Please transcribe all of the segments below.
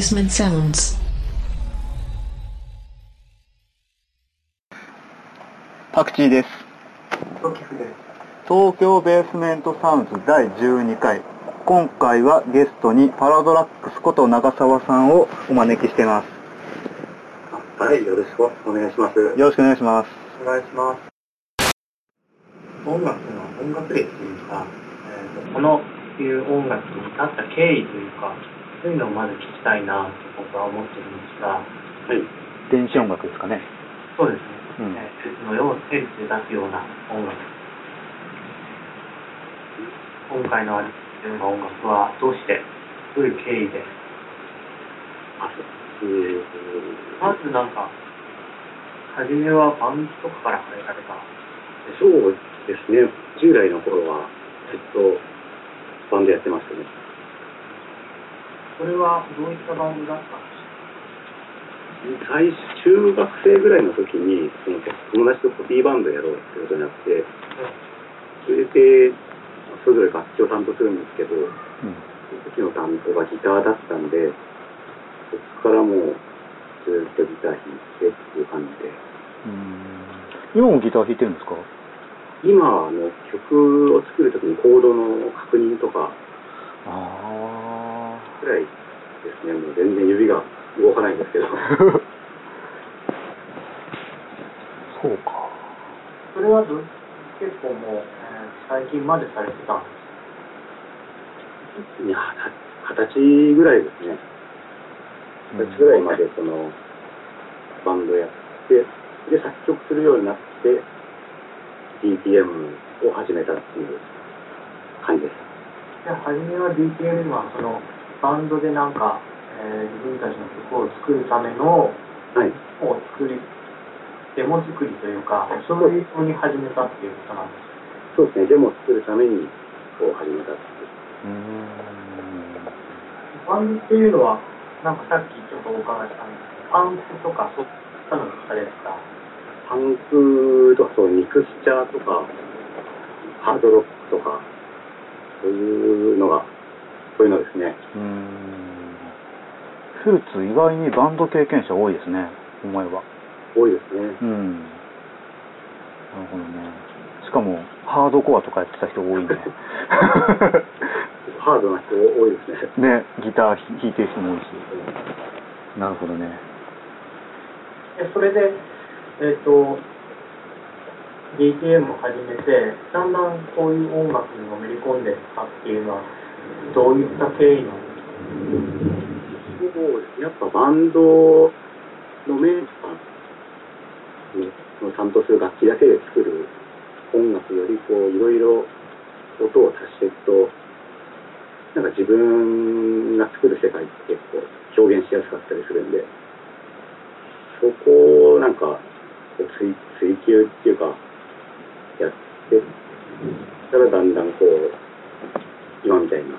Basement Sounds. パクチーです。東京ベースメントサウンズ第12回。今回はゲストにパラドラックスこと長澤さんをお招きしています。はい、よろしくお願いします。よろしくお願いします。お願いします。音楽の音楽歴というか、えーとこのいう音楽に至った経緯というか、そういうのをまず聞きたいなと僕は思ってるんですが、はい、電子音楽ですかね。そうですね。うんのようセンスで出すような音楽。今回のあるような音楽はどうして、どういう経緯で、まずなんか、初めはバンドとかから入られた。そうですね、従来の頃はずっとバンドやってましたね。これはどういったバンドだったんですか？最初、中学生ぐらいの時に、その友達とコピーバンドやろうってことになって、それで、それぞれ楽器を担当するんですけど、うん。その時の担当がギターだったんで、そこからもうずっとギター弾いてっていう感じで、うん。今もギター弾いてるんですか？今あの曲を作る時にコードの確認とかあくらいですね、もう全然指が動かないんですけど、あ。そうか。それはど結構もう、えー最近までされてたんですいや二十歳ぐらいですね。二十歳ぐらいまでそのバンドやって、で作曲するようになって、DTM を始めたっていう感じです。じゃあ初めは DTM はそのバンドでなんか、えー自分たちの曲を作るためのはい。を作りデモ作りというかそういうふうに始めたっていうことなんですそうですね、デモを作るためにこう始めたっていう。うん。バンドっていうのはなんかさっきちょっとお伺いしたんですけどパンクとかそういったのがされてたパンクとかそうミクスチャーとか、ハードロックとか、そういうのが、そういうのですね。うん。スーツ意外にバンド経験者多いですね、思えば。多いですね。うん。なるほどね。しかも、ハードコアとかやってた人多いね。ハードな人多いですね。ね、ギター弾いてる人も多いし。なるほどね。でそれでえっ、と DTM を始めてだんだんこういう音楽にのめり込んでったっていうのはどういった経緯なんですかそうですね。やっぱバンドのメンバーの担当する楽器だけで作る音楽よりこういろいろ音を足していくとなんか自分が作る世界って結構表現しやすかったりするんでそこをなんか追追求っていうかやってたらだんだんこう今みたいな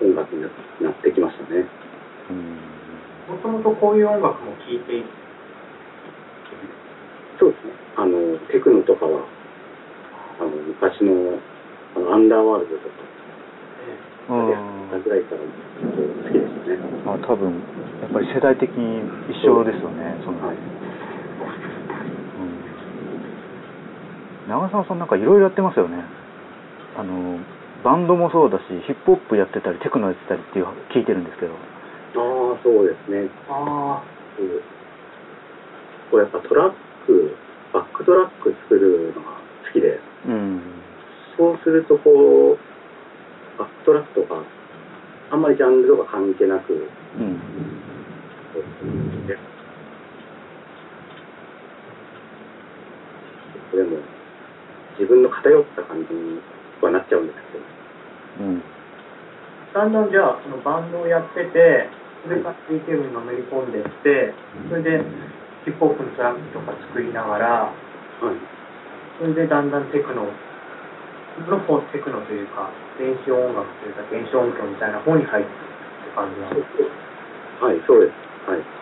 音楽にななってきましたね。うん。もともとこういう音楽も聴いていそうですね。あの、テクノとかは、あの、昔の、あの、アンダーワールドとか、うんやったぐらいから好きでしたね。まあ多分、やっぱり世代的に一緒ですよね、その、はい。うん。長澤さんなんかいろいろやってますよね。あの、バンドもそうだし、ヒップホップやってたり、テクノやってたりっていう聞いてるんですけど。ああ、そうですね。あうんこうやっぱトラック、バックトラック作るのが好きで、うん。そうするとこう、バックトラックとか、あんまりジャンルとか関係なく、うん。でそれも自分の偏った感じにはなっちゃうんですけど、うん。だんだんじゃあそのバンドをやっててそれから DTM にのめり込んでってそれでヒップホップのトラックとか作りながらはい。それでだんだんテクノの方テクノというか電子音楽というか電子音響みたいな方に入っていくって感じなんですはい、そうです。はい。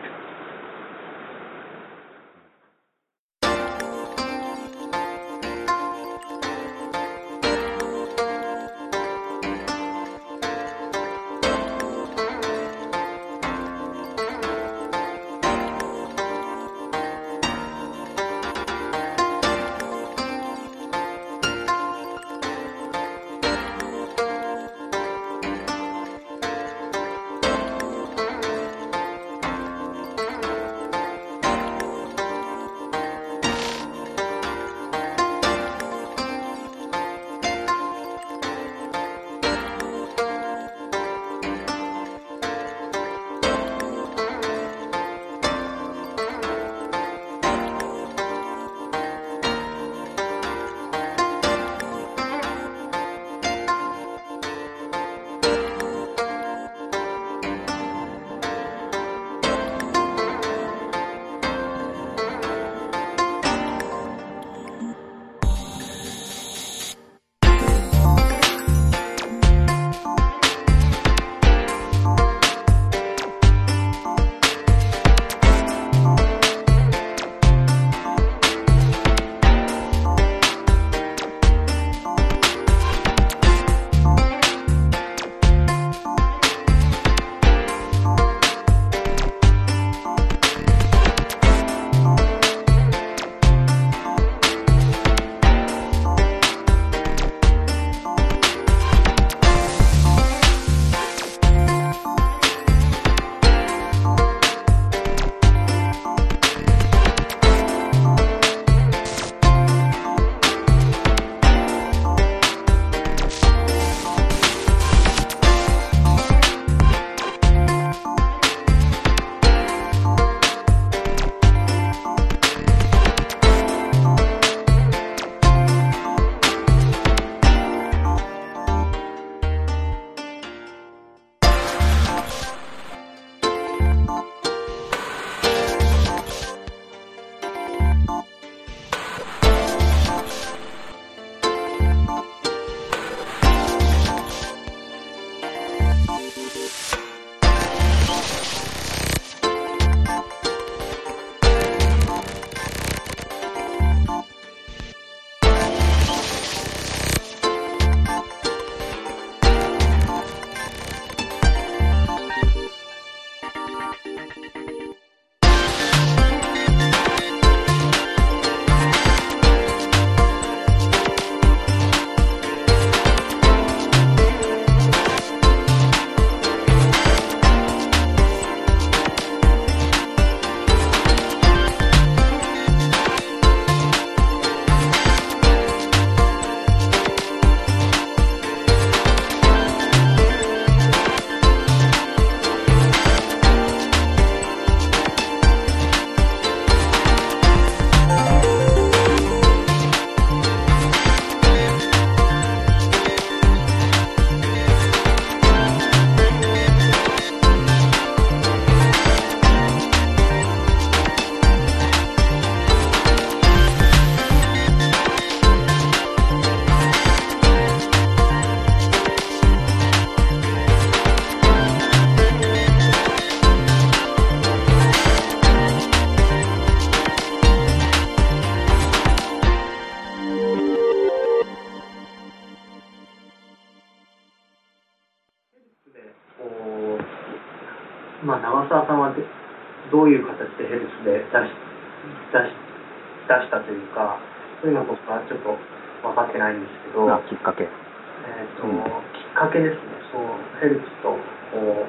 そういうの僕はちょっと分かってないんですけど、あきっかけ。えーとうん。きっかけですね、そうヘルツとこう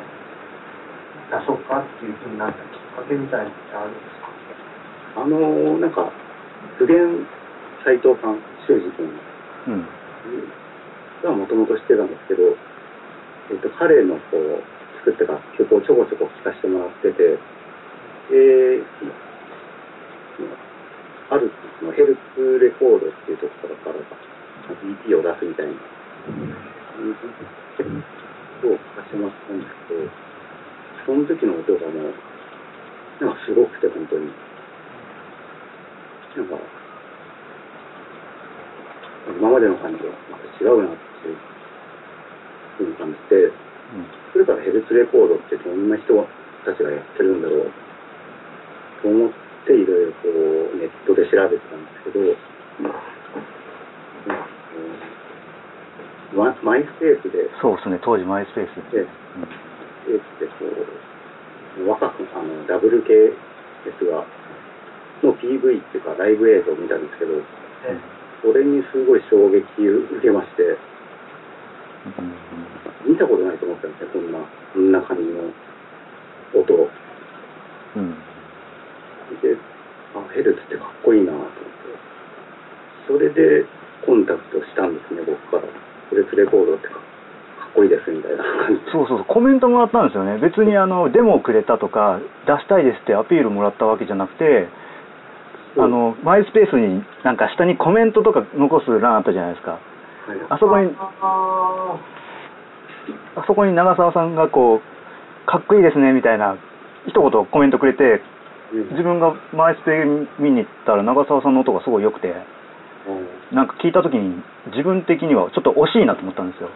出そうかっていうふうになったきっかけみたいなのってあるんですか？あのなんか普遍斎藤さん修二君。うん。がもともと知ってたんですけど、えっと彼のこう作ってた曲をちょこちょこ聴かせてもらっててであるのヘルツレコードっていうところから EP を出すみたいなを聴かせてもらったんですけどその時の音がもうなんかすごくて本当になんか今までの感じはまた違うなっていうふうに感じてそれからヘルツレコードってどんな人たちがやってるんだろうと思っていろいろこうネットで調べてたんですけど、ママイスペースで。そうですね当時マイスペースで。スペースでこう若くあの WKS がの PV っていうかライブ映像を見たんですけどえそれにすごい衝撃を受けましてうん。見たことないと思ったんですよこんなこんな感じの音を。うんであヘルツってかっこいいなと思って。それでコンタクトしたんですね僕から。ヘルツレコードってかかっこいいですみたいな感じ。でそうそうそうコメントもらったんですよね。別にあのデモをくれたとか出したいですってアピールもらったわけじゃなくてあのマイスペースになんか下にコメントとか残す欄あったじゃないですか。はい。あそこにああそこに長澤さんがこうかっこいいですねみたいな一言コメントくれてうん自分がマイスペ見に行ったら長澤さんの音がすごい良くてあなんか聞いた時に自分的にはちょっと惜しいなと思ったんですよ、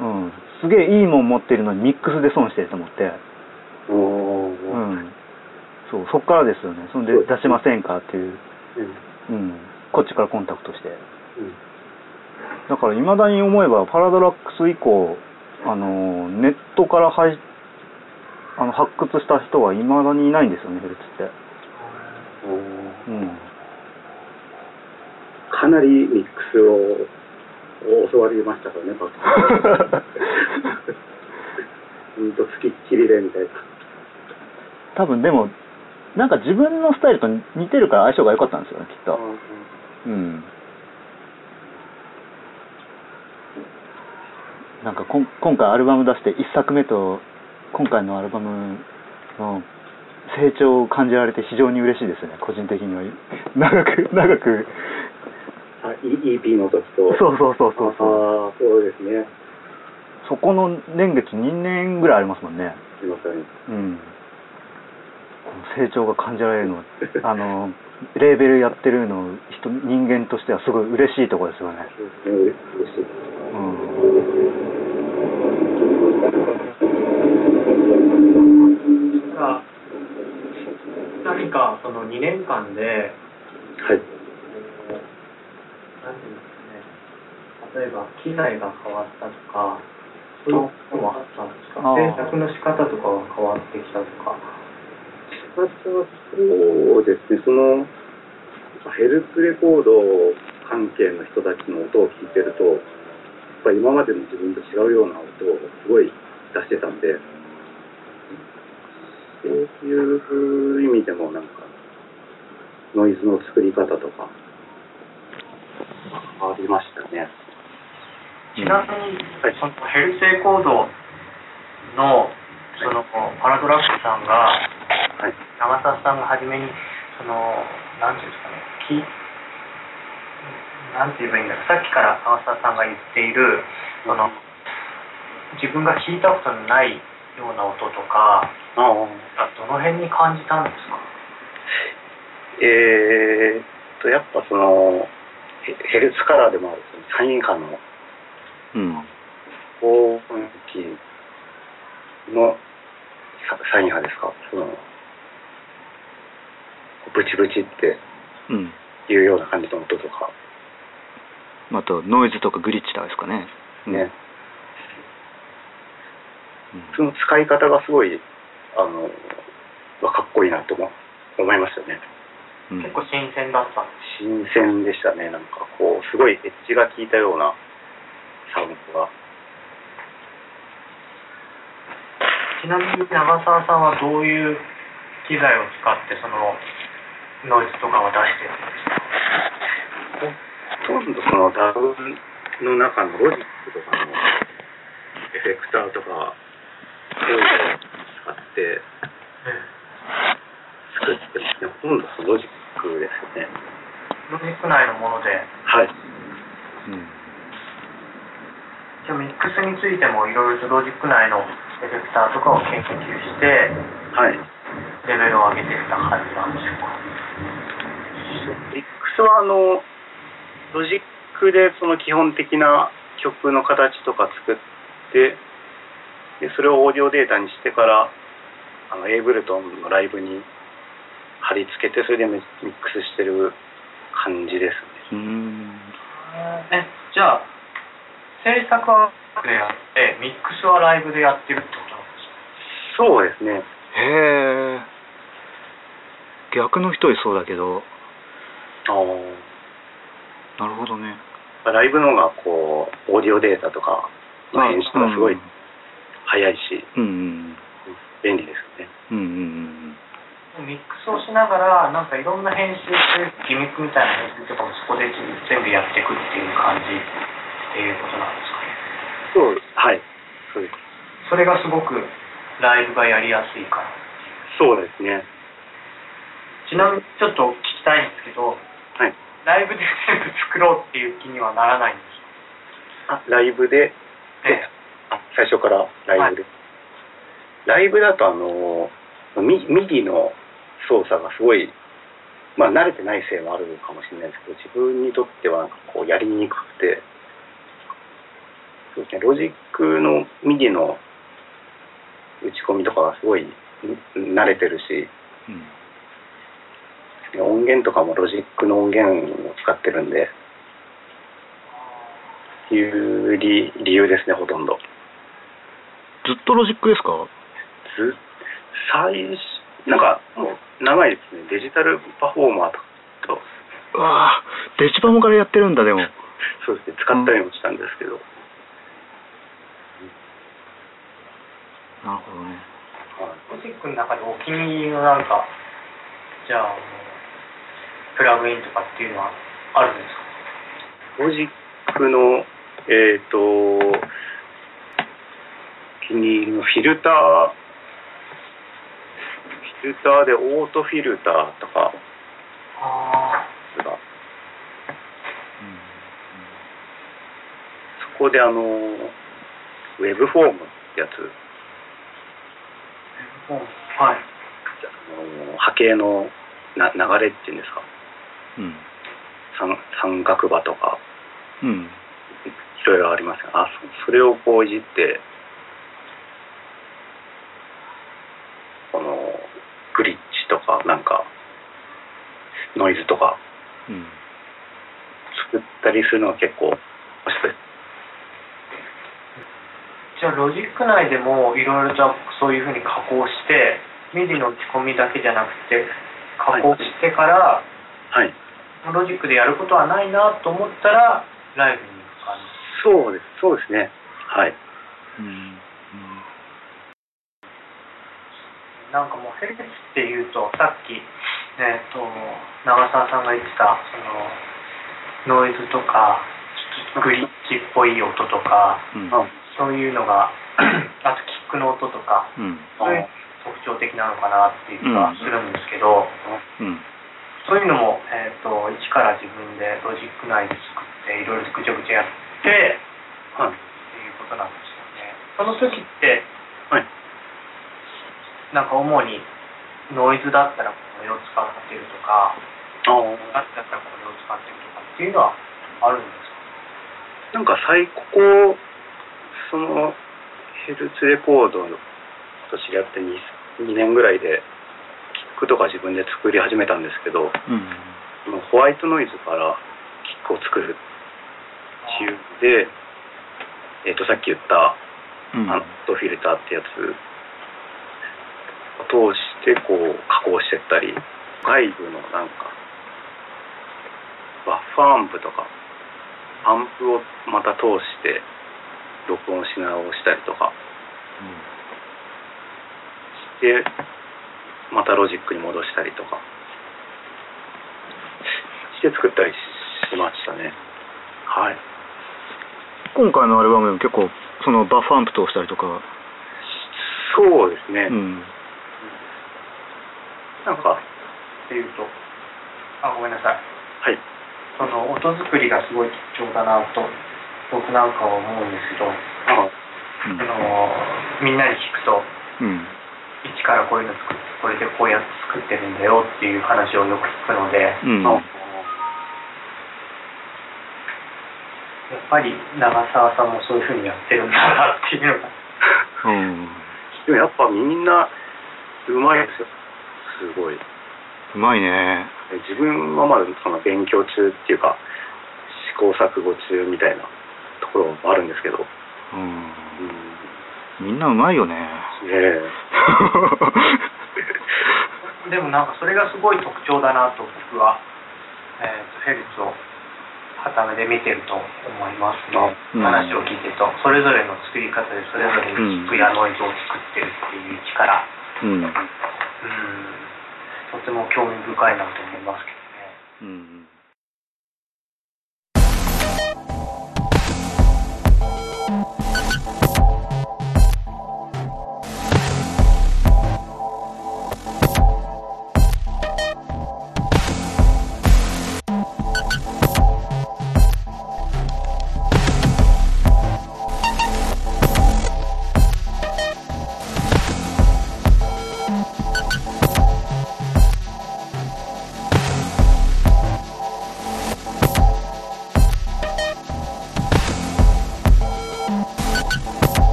あうん、すげえいいもん持ってるのにミックスで損してると思って、あうーん、そうそっからですよね。そんで出しませんかっていう、うん。うん、こっちからコンタクトして。うん。だからいまだに思えばパラドラックス以降あのネットから配あの発掘した人はいまだにいないんですよねヘルツって、うん、かなりミックスをを教わりましたからね、パク。うんと、つきっきりでみたいな。多分でもなんか自分のスタイルと似てるから相性が良かったんですよねきっと。うん。なんかこん今回アルバム出して1作目と今回のアルバムの成長を感じられて非常に嬉しいですね。個人的には。長く長く。あ、E- EP の時と。そうそうそうそうそう。そうですね。そこの年月2年ぐらいありますもんね。すいません。うん。成長が感じられるの あのレーベルやってるの人人間としてはすごい嬉しいところですよね。うん何かその2年間で、はい。なんていうんですかね、例えば機材が変わったとか、そういうこともあったんですか？制作の仕方とかは変わってきたとか。仕方はそうですね、その、ヘルプレコード関係の人たちの音を聞いてると、やっぱ今までの自分と違うような音をすごい出してたんで、そういう意味でもなんか、ノイズの作り方とか、ありましたね。ちなみに、そのヘルセコードの、その、パラドラックさんが、はい、長澤さんが初めに、その、なんていうんですかね、きなんて言えばいいんだろう、さっきから長澤さんが言っている、その、自分が聞いたことのないような音とか、あどの辺に感じたんですか？えー、っと、やっぱその、ヘルツカラーでもあるサイン波のうん。高分岐のササイン波ですか？その、ブチブチってうん。いうような感じの音とか、あと、ノイズとかグリッチとかですかね。ね、うん。その使い方がすごい、あの、わかっこいいなと思思いましたね。うん。結構新鮮だった新鮮でしたね。なんかこう、すごいエッジが効いたようなサウンドが。ちなみに長澤さんはどういう機材を使ってそのノイズとかを出してるんですか？ほとんどその DAW の中のロジックとかのエフェクターとか、いうのを使って作ってますね。ほとんどそのロジックですよね。ロジック内のものではい。うん。じゃあミックスについてもいろいろとロジック内のエフェクターとかを研究してはい。レベルを上げていった感じなんでしょうか？ミックスはあの、ロジックでその基本的な曲の形とか作って、でそれをオーディオデータにしてから、あのエイブルトンのライブに貼り付けて、それでミックスしてる感じですね。うん。えじゃあ制作はでやってミックスはライブでやってるってことなんですか？そうですね。へえ。逆の人いそうだけど、あなるほどね。ーライブの方がこう、オーディオデータとかの編集がすごい早いし、うんうん便利ですね。うん。うんうんミックスをしながらなんかいろんな編集ギミックみたいな編集とかもそこで全部やっていくっていう感じっていうことなんですかねそう、はい。そうです。それがすごくライブがやりやすいからそうですね。ちなみにちょっと聞きたいんですけどはい。ライブで全部作ろうっていう気にはならないんですあ、ライブで、かえあ最初からライブで、ライブだとあのミミディの操作がすごいまあ慣れてないせいもあるかもしれないですけど自分にとってはなんかこうやりにくくてそうですねロジックの MIDI の打ち込みとかがすごいん慣れてるしうん。音源とかもロジックの音源を使ってるんでいう理理由ですねほとんど。ずっとロジックですか？ず最初なんかもう長いですね。 Digital Performer とうわあデジパモからやってるんだ、でも。そうですね。使ったりもしたんですけど、なるほどね。ロジックの中でお気に入りのなんかじゃあプラグインとかっていうのはあるんですか？ロジックのえっ、とお気に入りのフィルター。フィルターでオートフィルターとか。あがそこであのウェブフォームってやつ。あはい。あの波形のな流れっていうんですか。うん。三三角場とか。うん。いろいろありますがあそそれをこういじってこのグリッチとかなんかノイズとかうん。作ったりするのは結構面白いちじゃあロジック内でもいろいろとそういうふうに加工して MIDI の打ち込みだけじゃなくて加工してから、はい。ロジックでやることはないなと思ったらライブに行く感じそうです、そうですね。はい。うんなんかもうヘルツっていうとさっき、えー、と長澤さんが言ってたそのノイズとかちょっとグリッチっぽい音とかうんあそういうのが あとキックの音とかうんそういう特徴的なのかなっていう気がするんですけど、うんそういうのも、えー、と一から自分でロジック内で作っていろいろぐちゃぐちゃやってはい。っていうことなんですよね。その時って、はいなんか主にノイズだったらこれを使ってるとか、ああ。だったらこれを使ってるとかっていうのはあるんですなんか最高、そのヘルツレコードと知り合って 2, 2年ぐらいで、キックとか自分で作り始めたんですけど、うんそのホワイトノイズからキックを作るかっていうで、えっ、と、さっき言った、うん。あの、ドフィルターってやつを通して、こう、加工してったり、外部のなんか、バッファーアンプとか、アンプをまた通して、録音し直したりとかして、またロジックに戻したりとか、して作ったりしましたね。はい。今回のアルバムでも結構そのバッファアンプ通したりとか、そうですね。うん、なんかっていうと、あ、ごめんなさい。はい。その音作りがすごい貴重だなと、僕なんかは思うんですけど、あうんあのみんなに聞くと、うん一からこういうの作って、これでこうやって作ってるんだよっていう話をよく聞くので、うんあやっぱり長澤さんもそういうふうにやってるんだなっていうのが。うん、でもやっぱみんなうまいですよ。すごい。うまいね。自分はまだその勉強中っていうか試行錯誤中みたいなところもあるんですけど、うん。うん、みんなうまいよね。ねえ。でもなんかそれがすごい特徴だなと僕は、えー、とヘルツを傍目で見てると思いますね、うん話を聞いてると。それぞれの作り方でそれぞれにキックやノイズを作ってるっていう力。うん。うんとても興味深いなと思いますけどね。うん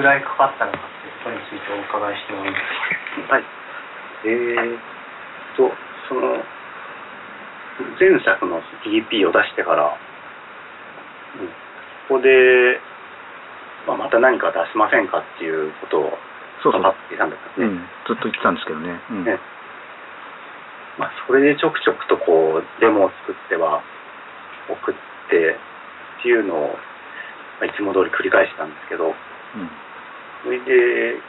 ぐらいかかったのかっていうことについてお伺いしてもいいですか？はい。えーっと、その、前作の EP を出してから、うんここで、まあ、また何か出しませんかっていうことをそうそうっていたんですよね。うん、ずっと言ってたんですけどね。うん。ねまあ、それでちょくちょくとこう、デモを作っては、送ってっていうのを、まあいつも通り繰り返したんですけど、うん。それで、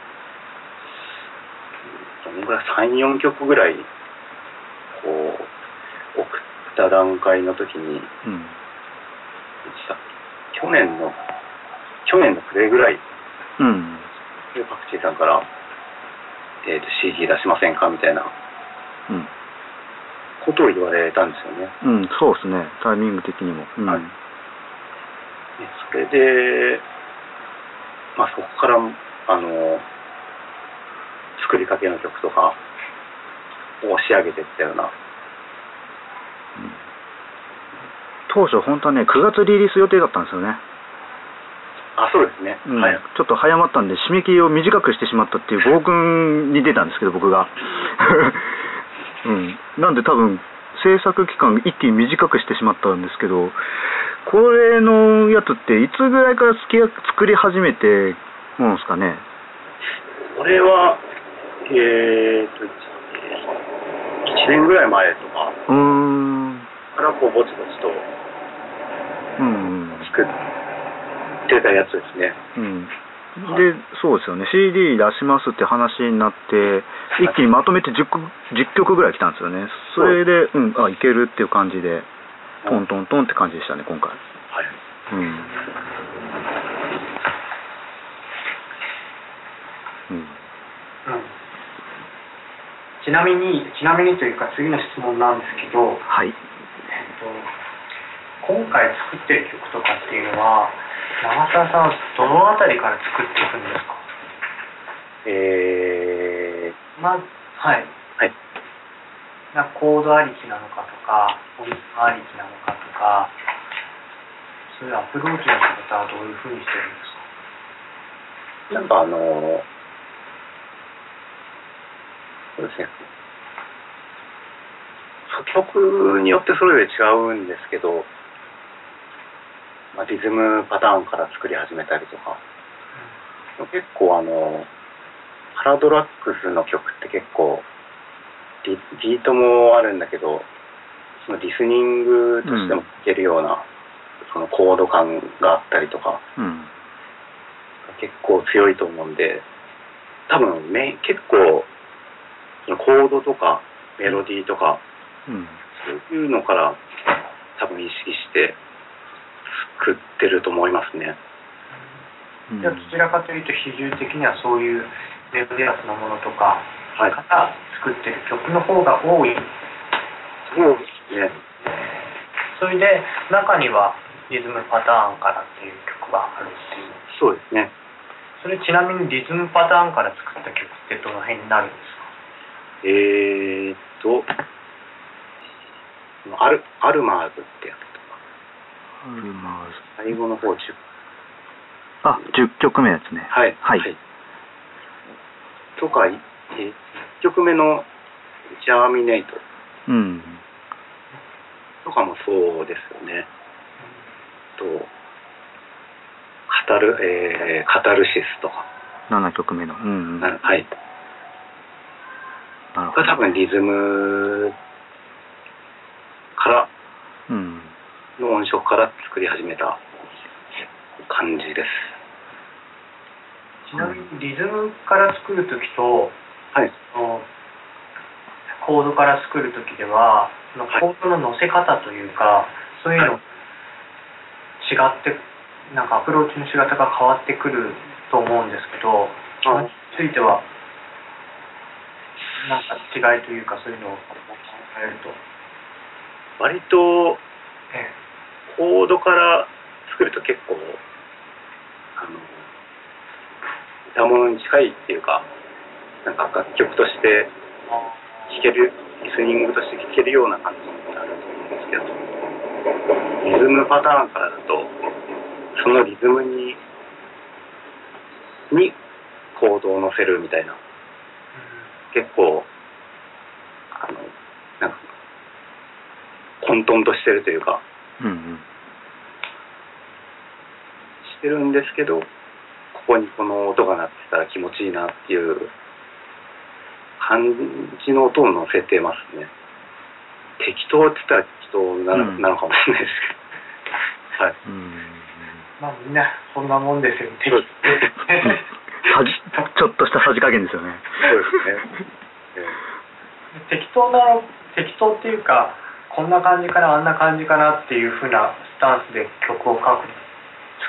どのぐらい、3、4曲ぐらい、こう、送った段階の時に、いうん。去年の、去年の暮れぐらいうん。で、パクチーさんから、えっ、と、CD 出しませんかみたいなうん。ことを言われたんですよね。うん、そうですね。タイミング的にも。うん。はいでそれで、まあ、そこから、あの、作りかけの曲とかを仕上げていったような、当初本当はね、9月リリース予定だったんですよね。あ、そうですね。うんはい。ちょっと早まったんで、締め切りを短くしてしまったっていう 暴君に出たんですけど、僕が。うん。なんで多分、制作期間一気に短くしてしまったんですけど、これのやつっていつぐらいから作り作り始めてもんですかね？これは、えーと、1年ぐらい前とかうーん。からこう、ぼちぼちと。作ってたやつですね。うん、で、そうですよね、CD 出しますって話になって、一気にまとめて 10, 曲10曲ぐらい来たんですよね、それで、うん、あ、いけるっていう感じで、トントントンって感じでしたね、今回。はい。うん。うん。うんちなみに、ちなみにというか次の質問なんですけど、はい。えっと、今回作ってる曲とかっていうのは、長澤さんはどのあたりから作っていくんですか？えまず、はい。ー、はい。なコードありきなのかとか、音符ありきなのかとか、そういうアプローチの仕方はどういうふうにしてるんですか？なんかあの、そうですね。曲によってそれぞれ違うんですけど、まあ、リズムパターンから作り始めたりとか、結構あの、ハラドラックスの曲って結構ビ、ビートもあるんだけど、そのリスニングとしても聴けるような、そのコード感があったりとか、うん。結構強いと思うんで、多分ね、結構、そのコードとかメロディーとか、うん。そういうのから多分意識して作ってると思いますね。うんじゃあどちらかというと比重的にはそういうメロディアスなものとかはい。から作ってる曲の方が多いそうですね。それで中にはリズムパターンからっていう曲があるっていうそうですね。それちなみにリズムパターンから作った曲ってどの辺になるんですか？えーっと、アルアルマーズってやつとか、アルマーズ最後の方10、あ、10曲目ですね。はい。はいとか、1曲目のジャーミネイトうん。とかもそうですよね。と、カタル、えーカタルシスとか、7曲目の。うん、うん。はい。が多分リズムからうん。の音色から作り始めた感じです。ちなみにリズムから作る時とはい。コードから作る時ではコードの乗せ方というか、そういうの違ってなんかアプローチの仕方が変わってくると思うんですけどそれについてはなんか違いというかそういうのを考えると、割とえ。コードから作ると結構、あの、歌物に近いっていうか、なんか楽曲として聴けるリスニングとして聴けるような感じになると思うんですけど。リズムパターンからだとそのリズムにに行動を乗せるみたいな。結構あのなんか混沌としてるというか。うんうん。してるんですけどここにこの音が鳴ってたら気持ちいいなっていう感じの音を乗せてますね。適当って言ったら適当な,、うん。なのかもしれないですけど。はい。うん。まあみんなそんなもんですよね。ちょっとしたさじ加減ですよね。そうですね、え適当なの適当っていうかこんな感じかなあんな感じかなっていうふうなスタンスで曲を書く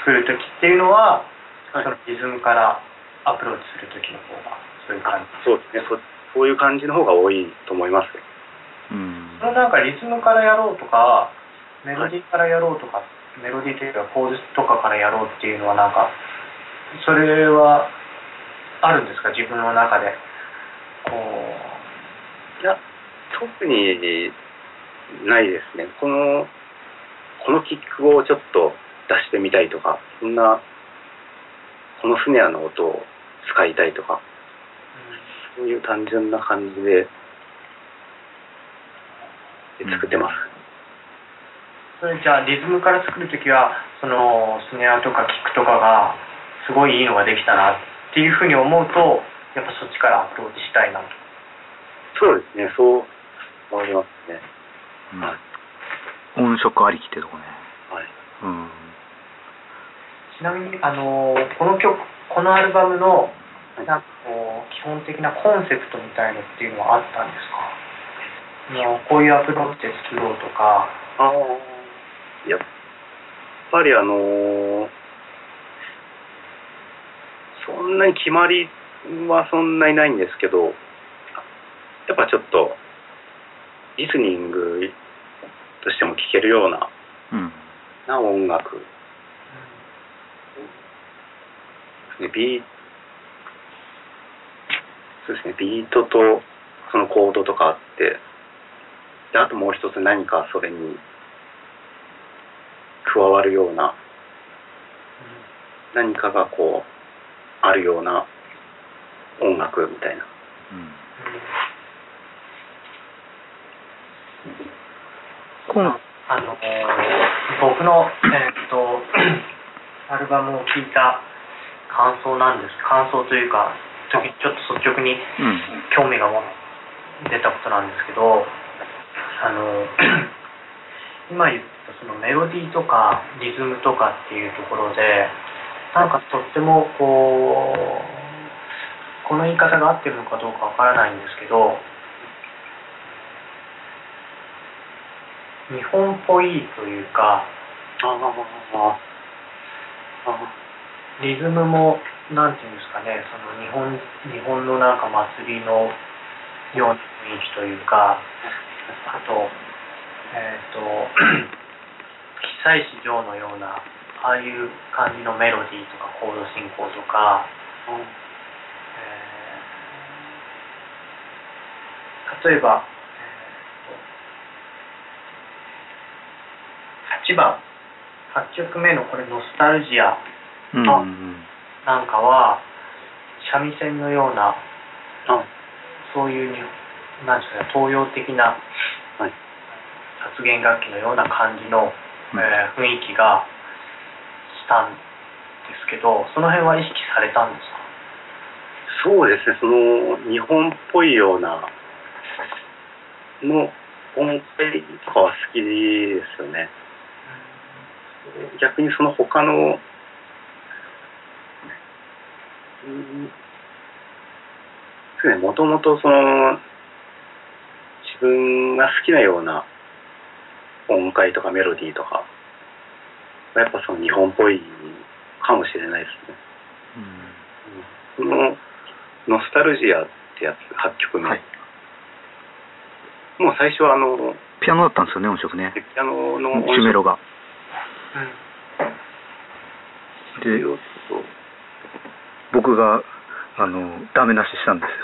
作る時っていうのは、はい。そのリズムからアプローチする時の方がそういう感じ。そうですねそそういう感じの方が多いと思います。うん。そのなんかリズムからやろうとかメロディーからやろうとか、メロディーというかコードとかからやろうっていうのはなんかそれはあるんですか？自分の中で。こいや特にないですね。このこのキックをちょっと出してみたいとかそんなこのスネアの音を使いたいとか。う、そういう単純な感じでで作ってます、それじゃあリズムから作る時はそのスネアとかキックとかがすごいいいのができたなっていうふうに思うとやっぱそっちからアプローチしたいなと。そうですね。そう思いますね。うん。はい音色ありきってとこね。はい。うん。ちなみにあのこの曲このアルバムのはいなんかこう基本的なコンセプトみたいのっていうのはあったんですか？こういうアプローチで作ろうとか。ああやっぱりあのーそんなに決まりはそんなにないんですけどやっぱちょっとリスニングとしても聴けるようなうん。な音楽。ねビーそうですね。ビートとそのコードとかあってであともう一つ何かそれに加わるような何かがこうあるような音楽みたいな。うん今あの僕の、えーっと アルバムを聴いた感想なんです。感想というかちょっと率直にうん。興味がも出たことなんですけどあの 今言ったそのメロディーとかリズムとかっていうところでなんかとってもこうこの言い方が合ってるのかどうかわからないんですけど日本っぽいというかリズムもなんていうんですかねその日本日本のなんか祭りのような雰囲気というかあとえっ、と久石譲のようなああいう感じのメロディーとかコード進行とか、えー例えば、えー8番。8曲目のこれ「ノスタルジア」うんうん。なんかは三味線のようなあ。そういうになんですかね東洋的なはい。発言楽器のような感じの、うん。えー雰囲気がしたんですけどその辺は意識されたんですか？そうですねその日本っぽいようなの音階とかは好きですよね。逆にその他のうんそうですね。もともとその自分が好きなような音階とかメロディーとかやっぱその日本っぽいかもしれないですね。この「ノスタルジア」ってやつ8曲目、はい。もう最初はあのピアノだったんですよね音色ね。ピアノのシュメロが。でで僕があのダメ出ししたんですよ。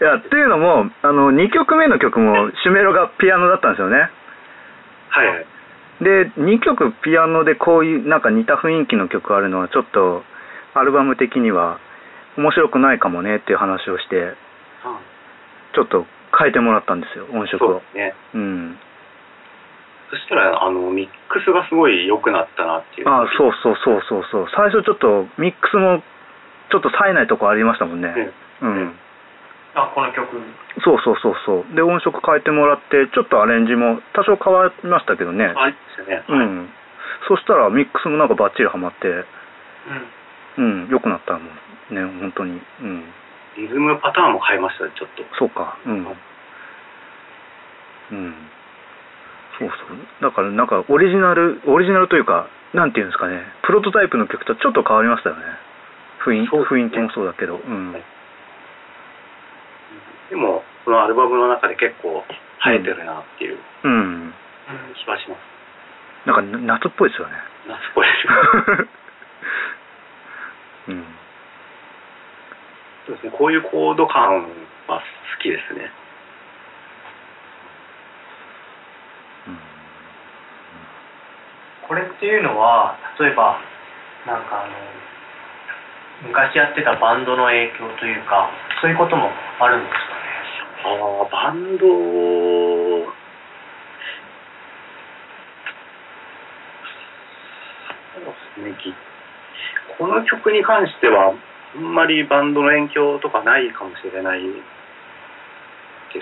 いやっていうのもあの2曲目の曲もシュメロがピアノだったんですよね。はいはい。で2曲ピアノでこういうなんか似た雰囲気の曲あるのはちょっとアルバム的には面白くないかもねっていう話をしてあちょっと変えてもらったんですよ音色を。そうね。うんそしたら、あの、ミックスがすごい良くなったなっていう。ああそうそうそうそうそう。最初ちょっとミックスもちょっと冴えないとこありましたもんね。ねうん。あ、この曲。そうそうそうそう。で音色変えてもらってちょっとアレンジも多少変わりましたけどね。あれですよね。うん。そしたらミックスもなんかバッチリハマってうん。うん良くなったもんね本当に。うん。リズムパターンも変えましたね、ちょっと。そうか。うん。うんそうそう。だからなんかオリジナルオリジナルというかなんていうんですかね。プロトタイプの曲とちょっと変わりましたよね。雰囲雰囲気もそうだけど。うん。はい。でも、このアルバムの中で結構生えてるなっていううん。気はします。なんかな夏っぽいですよね。夏っぽいです。うん。そうですね、こういうコード感は好きですね。うんこれっていうのは、例えば、なんかあの、昔やってたバンドの影響というか、そういうこともあるんですかね？ああ、バンド、そうですね、ぎこの曲に関しては、あんまりバンドの影響とかないかもしれないで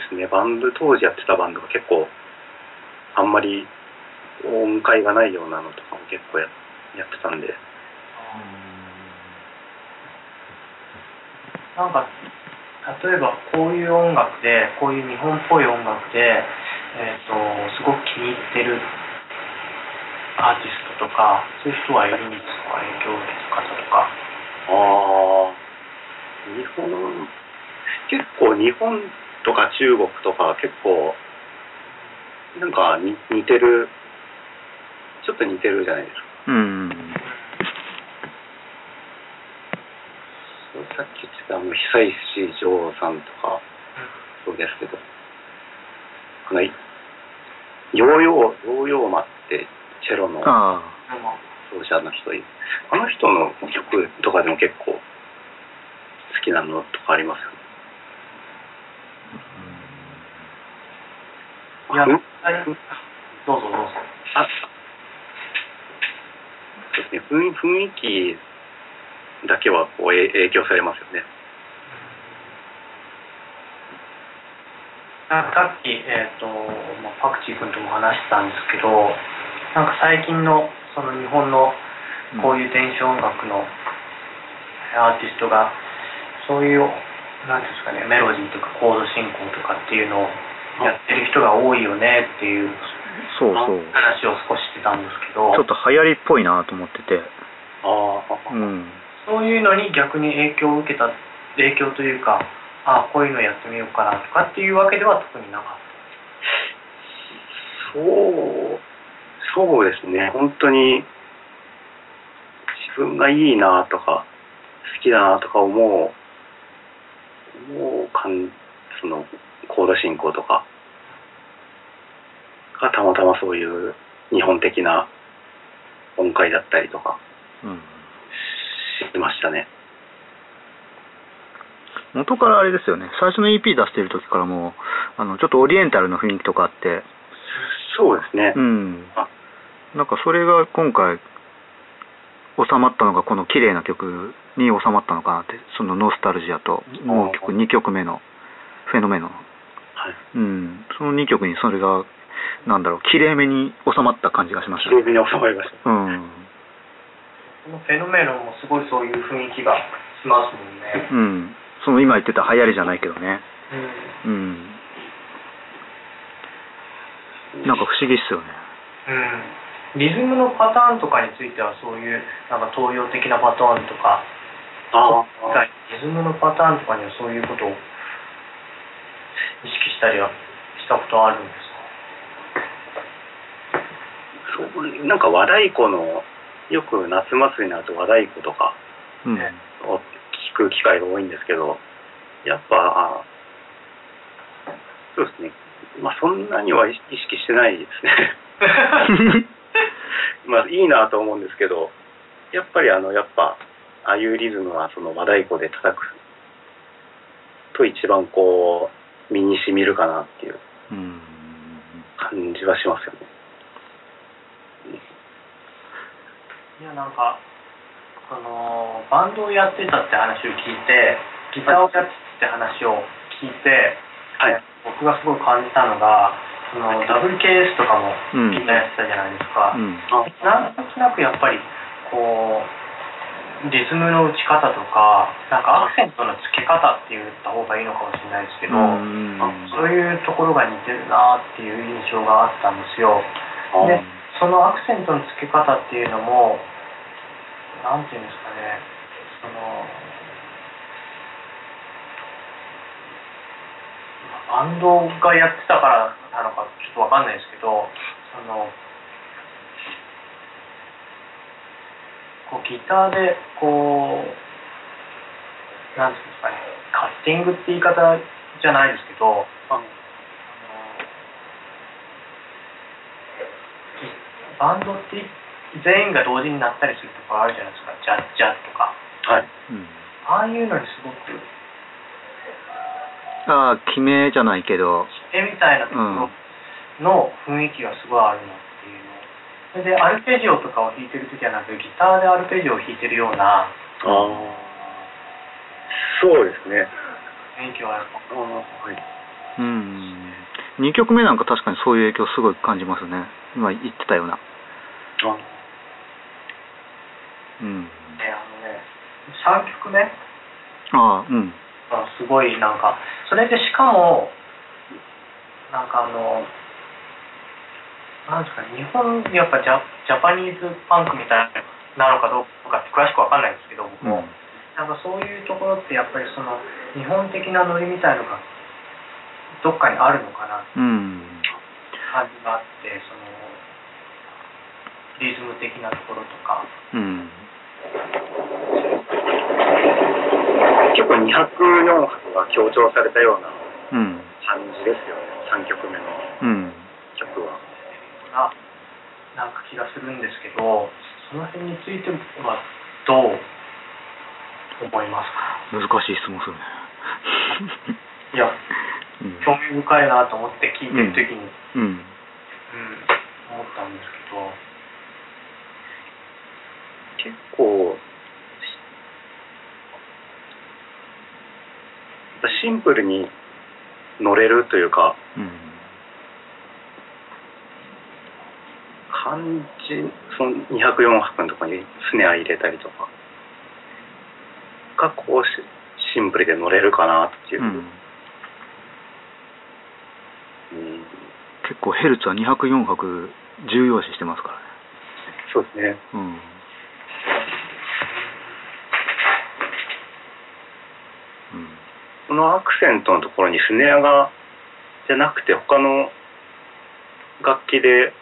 すね。バンド、当時やってたバンドが結構、あんまり音階がないようなのとかも結構ややってたんで。なんか、例えばこういう音楽で、こういう日本っぽい音楽で、えっ、と、すごく気に入ってるアーティストとか、そういう人はいるんですか？影響を受けた方とか。ああ、日本、結構日本とか中国とか結構、なんかに似てる、ちょっと似てるじゃないですか。うんさっき言ってたあの久石譲さんとか、そうですけど、あの、ヨーヨー、ヨーヨーマってチェロのあ奏者の人あの人の曲とかでも結構好きなのとかありますよね。いや、うんはいどうぞどうぞ。あそうですね、雰囲雰囲気だけはこうえ影響されますよね。なんかさっき、えっ、と、まあ、パクチー君とも話してたんですけど、なんか最近の、その日本のこういう電子音楽のアーティストが、そういう、なんですかね、メロディーとかコード進行とかっていうのをやってる人が多いよねっていうそうそう。話を少ししてたんですけど、ちょっと流行りっぽいなと思ってて。ああ、うん。そういうのに逆に影響を受けた、影響というか、あこういうのやってみようかなとかっていうわけでは特になかっそう、そうですね、本当に自分がいいなとか、好きだなとか思う、思うかん、その、コード進行とかがたまたまそういう日本的な音階だったりとか。うん。しましたね。元からあれですよね。最初の EP 出してる時からもうあのちょっとオリエンタルの雰囲気とかあって。そうですね。うん。あ。なんかそれが今回収まったのがこの綺麗な曲に収まったのかなって。そのノスタルジアともう曲2曲目のフェノメノはい。うん。その2曲にそれがなんだろう綺麗めに収まった感じがしましたね。綺麗に収まりました。うん。た。このフェノメノンもすごいそういう雰囲気がしますもんね。うん。その今言ってた流行りじゃないけどね。うん。うん。なんか不思議っすよね。うん、リズムのパターンとかについてはそういうなんか東洋的なパターンとか。ああ、リズムのパターンとかにはそういうことを意識したりはしたことはあるんですかそうなんか和太鼓のよく夏祭りになると和太鼓とかうんを聞く機会が多いんですけど、やっぱ、そうですね、まあそんなには意識してないですね。まあいいなと思うんですけど、やっぱりあの、やっぱ、ああいうリズムはその和太鼓で叩くと一番こう、身にしみるかなっていううん感じはしますよね。いやなんかそのバンドをやってたって話を聞いてギターをやってたって話を聞いて、はい。僕がすごい感じたのがその WKS とかもうん。ギターやってたじゃないですか、うん。なんとなくやっぱりこうリズムの打ち方とかなんかアクセントの付け方って言った方がいいのかもしれないですけど、そういうところが似てるなっていう印象があったんですよ。あでそのアクセントの付け方っていうのもなんていうんですかねそのバンドがやってたからなのかちょっとわかんないですけどそのこうギターでこうなんていうんですかねカッティングって言い方じゃないですけどあのバンドって全員が同時になったりするところあるじゃないですかジャッジャッとかはい。うんああいうのにすごくああ決めじゃないけど絵みたいなところの雰囲気がすごいあるなっていうのそれでアルペジオとかを弾いてる時はなんかギターでアルペジオを弾いてるようなああ。そうですね。雰囲気はやっぱああ、はい。うん2曲目なんか確かにそういう影響すごい感じますね今言ってたような。あうん。ねあのね3曲目ああうん。がすごいなんかそれでしかもなんかあのなんですかね日本やっぱジャジャパニーズパンクみたいなのかどうかって詳しくわかんないんですけど僕も、なんかそういうところってやっぱりその日本的なノリみたいのがどっかにあるのかなってうん。感じがあってそのリズム的なところとか。うん。結構204拍が強調されたようなうん。感じですよね。3曲目のうん。曲は。がなんか気がするんですけどその辺についてはどう思いますか？難しい質問するね。いやうん。興味深いなと思って聞いてる時に、うん。うん思ったんですけど結構、シンプルに乗れるというか、うん感じ、その204拍のところにスネア入れたりとか、がこうしシンプルで乗れるかなっていう。うんうん結構ヘルツは2拍4拍重要視してますからねそうですね。うんそのアクセントのところにスネアが、じゃなくて他の楽器で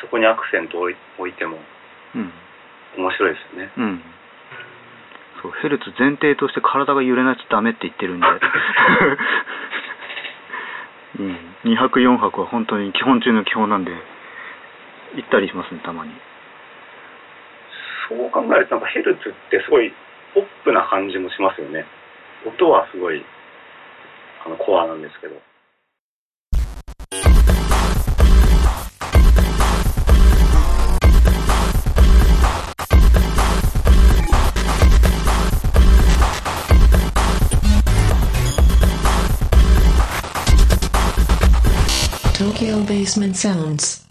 そこにアクセントを置いてもうん。面白いですよね。うん。そうヘルツ前提として体が揺れないとダメって言ってるんで、うん、2拍4拍は本当に基本中の基本なんで行ったりしますねたまに。そう考えるとなんかヘルツってすごいポップな感じもしますよね。音はすごいあのコアなんですけど。Tokyo Basement Sounds.